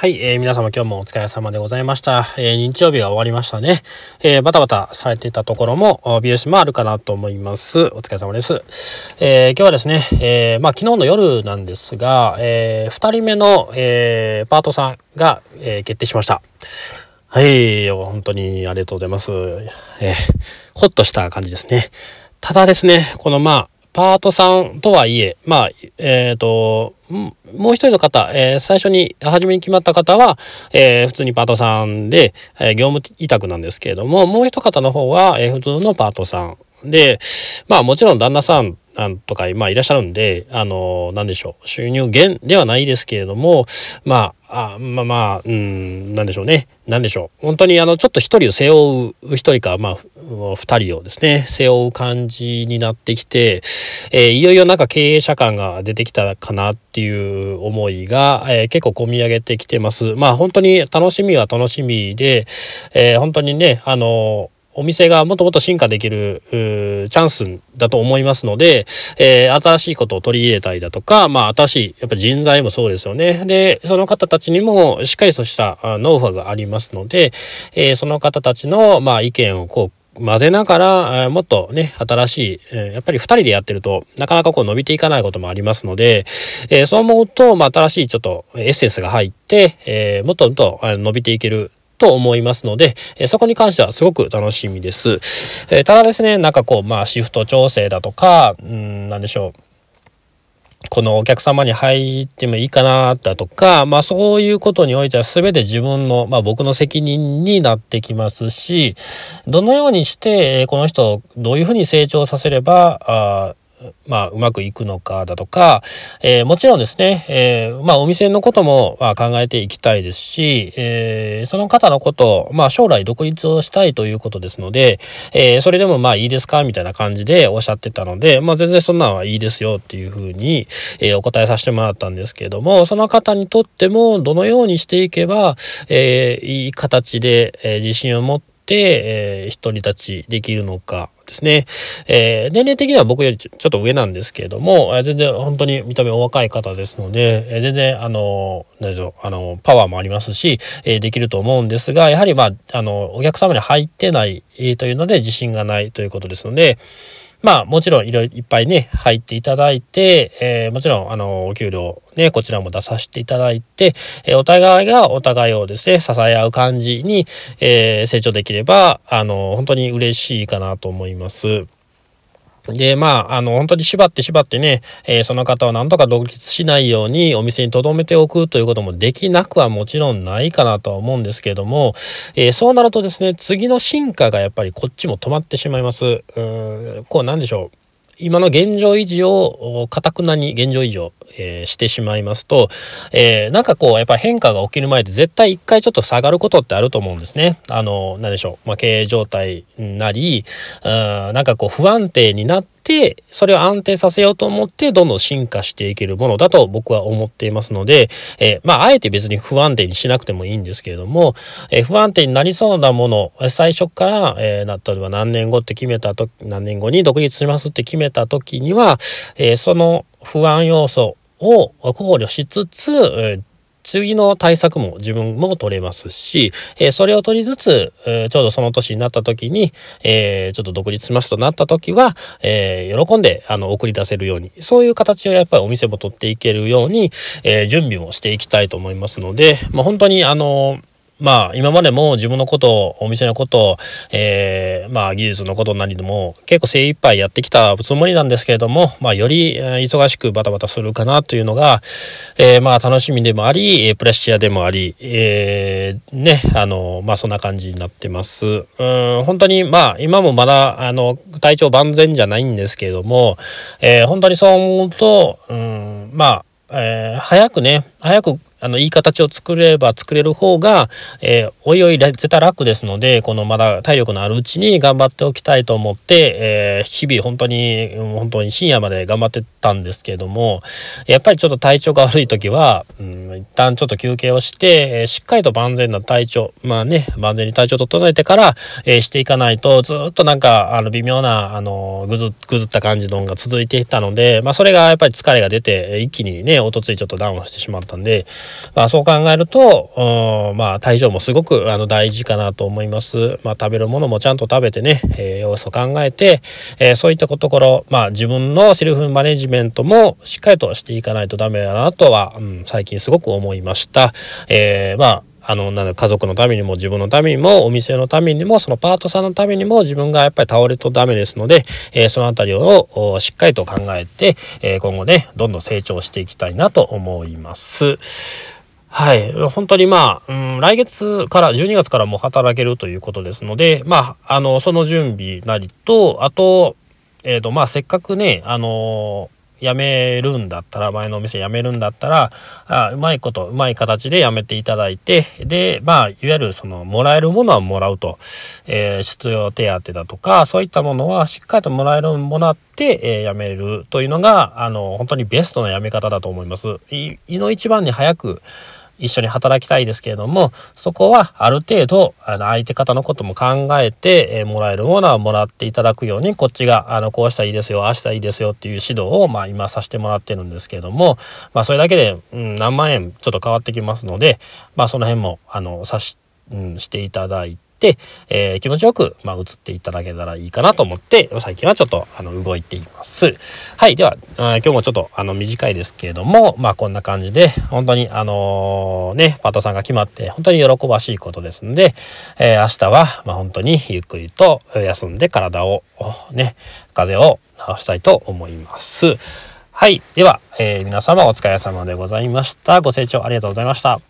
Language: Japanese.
はい、えー、皆様今日もお疲れ様でございました。えー、日曜日が終わりましたね。えー、バタバタされていたところも BS もあるかなと思います。お疲れ様です。えー、今日はですね、え、まあ昨日の夜なんですが、えー、2人目の、え、パートさんが、え、決定しました。はい、本当にありがとうございます。え、ほっとした感じですね。ただですね、このまあ、パートさんとはいえ、まあ、えっ、ー、と、もう一人の方、えー、最初に、初めに決まった方は、えー、普通にパートさんで、えー、業務委託なんですけれども、もう一方の方は、えー、普通のパートさんで、まあもちろん旦那さんとか、まあいらっしゃるんで、あの、なんでしょう、収入源ではないですけれども、まあ、あまあまあ、うん、なんでしょうね。なんでしょう。本当にあの、ちょっと一人を背負う、一人か、まあ、二人をですね、背負う感じになってきて、えー、いよいよなんか経営者感が出てきたかなっていう思いが、えー、結構込み上げてきてます。まあ本当に楽しみは楽しみで、えー、本当にね、あの、お店がもっともっと進化できるチャンスだと思いますので、えー、新しいことを取り入れたりだとか、まあ、新しいやっぱ人材もそうですよね。で、その方たちにもしっかりとしたノウハウがありますので、えー、その方たちの、まあ、意見をこう混ぜながら、もっとね、新しい、やっぱり2人でやってると、なかなかこう伸びていかないこともありますので、えー、そう思うと、まあ、新しいちょっとエッセンスが入って、えー、もっともっと伸びていけると思いますので、えそこに関してはすごく楽しみです。えただですね、なんかこう、まあシフト調整だとか、うん、なんでしょう。このお客様に入ってもいいかなだとか、まあそういうことにおいては全て自分の、まあ僕の責任になってきますし、どのようにして、この人をどういうふうに成長させれば、あまあ、うまくいくのかだとか、えー、もちろんですね、えー、まあ、お店のことも、まあ、考えていきたいですし、えー、その方のことを、まあ、将来独立をしたいということですので、えそれでもまあいいですかみたいな感じでおっしゃってたので、まあ、全然そんなんはいいですよっていうふうに、えお答えさせてもらったんですけれども、その方にとってもどのようにしていけば、えいい形で、え自信を持って、えー、独り立ちできるのかですね。えー、年齢的には僕よりちょっと上なんですけれども、えー、全然本当に見た目お若い方ですので、えー、全然あの、何でしょう、あの、パワーもありますし、え、できると思うんですが、やはりまあ、あの、お客様に入ってない、え、というので自信がないということですので、まあもちろんいろいろいっぱいね入っていただいて、えー、もちろんあのお給料ねこちらも出させていただいて、えー、お互いがお互いをですね支え合う感じに、えー、成長できればあの本当に嬉しいかなと思います。で、まあ、あの、本当に縛って縛ってね、えー、その方を何とか独立しないようにお店に留めておくということもできなくはもちろんないかなとは思うんですけれども、えー、そうなるとですね、次の進化がやっぱりこっちも止まってしまいます。うん、こうなんでしょう。今の現状維持をかたくなに現状維持を、えー、してしまいますと、えー、なんかこうやっぱ変化が起きる前で絶対一回ちょっと下がることってあると思うんですね。あの何でしょう、まあ、経営状態なりうんなんかこう不安定になってそれを安定させようと思ってどんどん進化していけるものだと僕は思っていますので、えー、まああえて別に不安定にしなくてもいいんですけれども、えー、不安定になりそうなもの最初から、えー、例えば何年後って決めたと何年後に独立しますって決めた時には、えー、その不安要素を考慮しつつ、次の対策も自分も取れますし、え、それを取りつつ、え、ちょうどその年になった時に、え、ちょっと独立しますとなった時は、え喜んであの送り出せるようにそういう形をやっぱりお店も取っていけるように、え準備もしていきたいと思いますので、まあ、本当にあのまあ今までも自分のことお店のことを、えー、まあ技術のことなりでも結構精一杯やってきたつもりなんですけれども、まあより忙しくバタバタするかなというのが、えー、まあ楽しみでもありプレッシャーでもあり、えー、ねあのまあそんな感じになってます。うん本当にまあ今もまだあの体調万全じゃないんですけれども、えー、本当にそう思うと、うん、まあえー、早くね早くあのいい形を作れば作れる方が、えー、おいおい絶対楽ですのでこのまだ体力のあるうちに頑張っておきたいと思って、えー、日々本当に本当に深夜まで頑張ってたんですけれどもやっぱりちょっと体調が悪い時は、うん、一旦ちょっと休憩をして、えー、しっかりと万全な体調まあね万全に体調整えてから、えしていかないとずっとなんかあの微妙なあのぐずぐずった感じのが続いていたので、まあ、それがやっぱり疲れが出て一気にねおとついちょっとダウンしてしまったんで。まあそう考えると、まあ体重もすごくあの大事かなと思います。まあ食べるものもちゃんと食べてね、えー、要素考えて、えー、そういったところ、まあ自分のセルフマネジメントもしっかりとしていかないとダメだなとは、うん、最近すごく思いました。えー、まああのなん家族のためにも自分のためにもお店のためにもそのパートさんのためにも自分がやっぱり倒れとダメですので、えー、その辺りをしっかりと考えて、えー、今後ねどんどん成長していきたいなと思います。はい。本当にまあ、うん、来月から、12月からも働けるということですので、まあ、あの、その準備なりと、あと、えっ、ー、と、まあ、せっかくね、あの辞めるんだったら前のお店辞めるんだったらあうまいことうまい形で辞めていただいてでまあいわゆるそのもらえるものはもらうと、えー、失業手当だとかそういったものはしっかりともらえるもらって、えー、辞めるというのがあの本当にベストな辞め方だと思います。いの一番に早く一緒に働きたいですけれどもそこはある程度あの相手方のことも考えて、えー、もらえるものはもらっていただくようにこっちがあのこうしたらいいですよああしたらいいですよっていう指導を、まあ、今させてもらってるんですけれども、まあ、それだけで、うん、何万円ちょっと変わってきますので、まあ、その辺もあのさし、うん、していただいて。、えー、気持ちよく、まあ、移っていただけたらいいかなと思って最近はちょっとあの動いています。はいではあ今日もちょっとあの短いですけれどもまあこんな感じで本当にあのー、ねパートさんが決まって本当に喜ばしいことですんで、えー、明日はまあ本当にゆっくりと休んで体をね風邪を治したいと思います。はい。では、えー、皆様お疲れ様でございました。ご清聴ありがとうございました。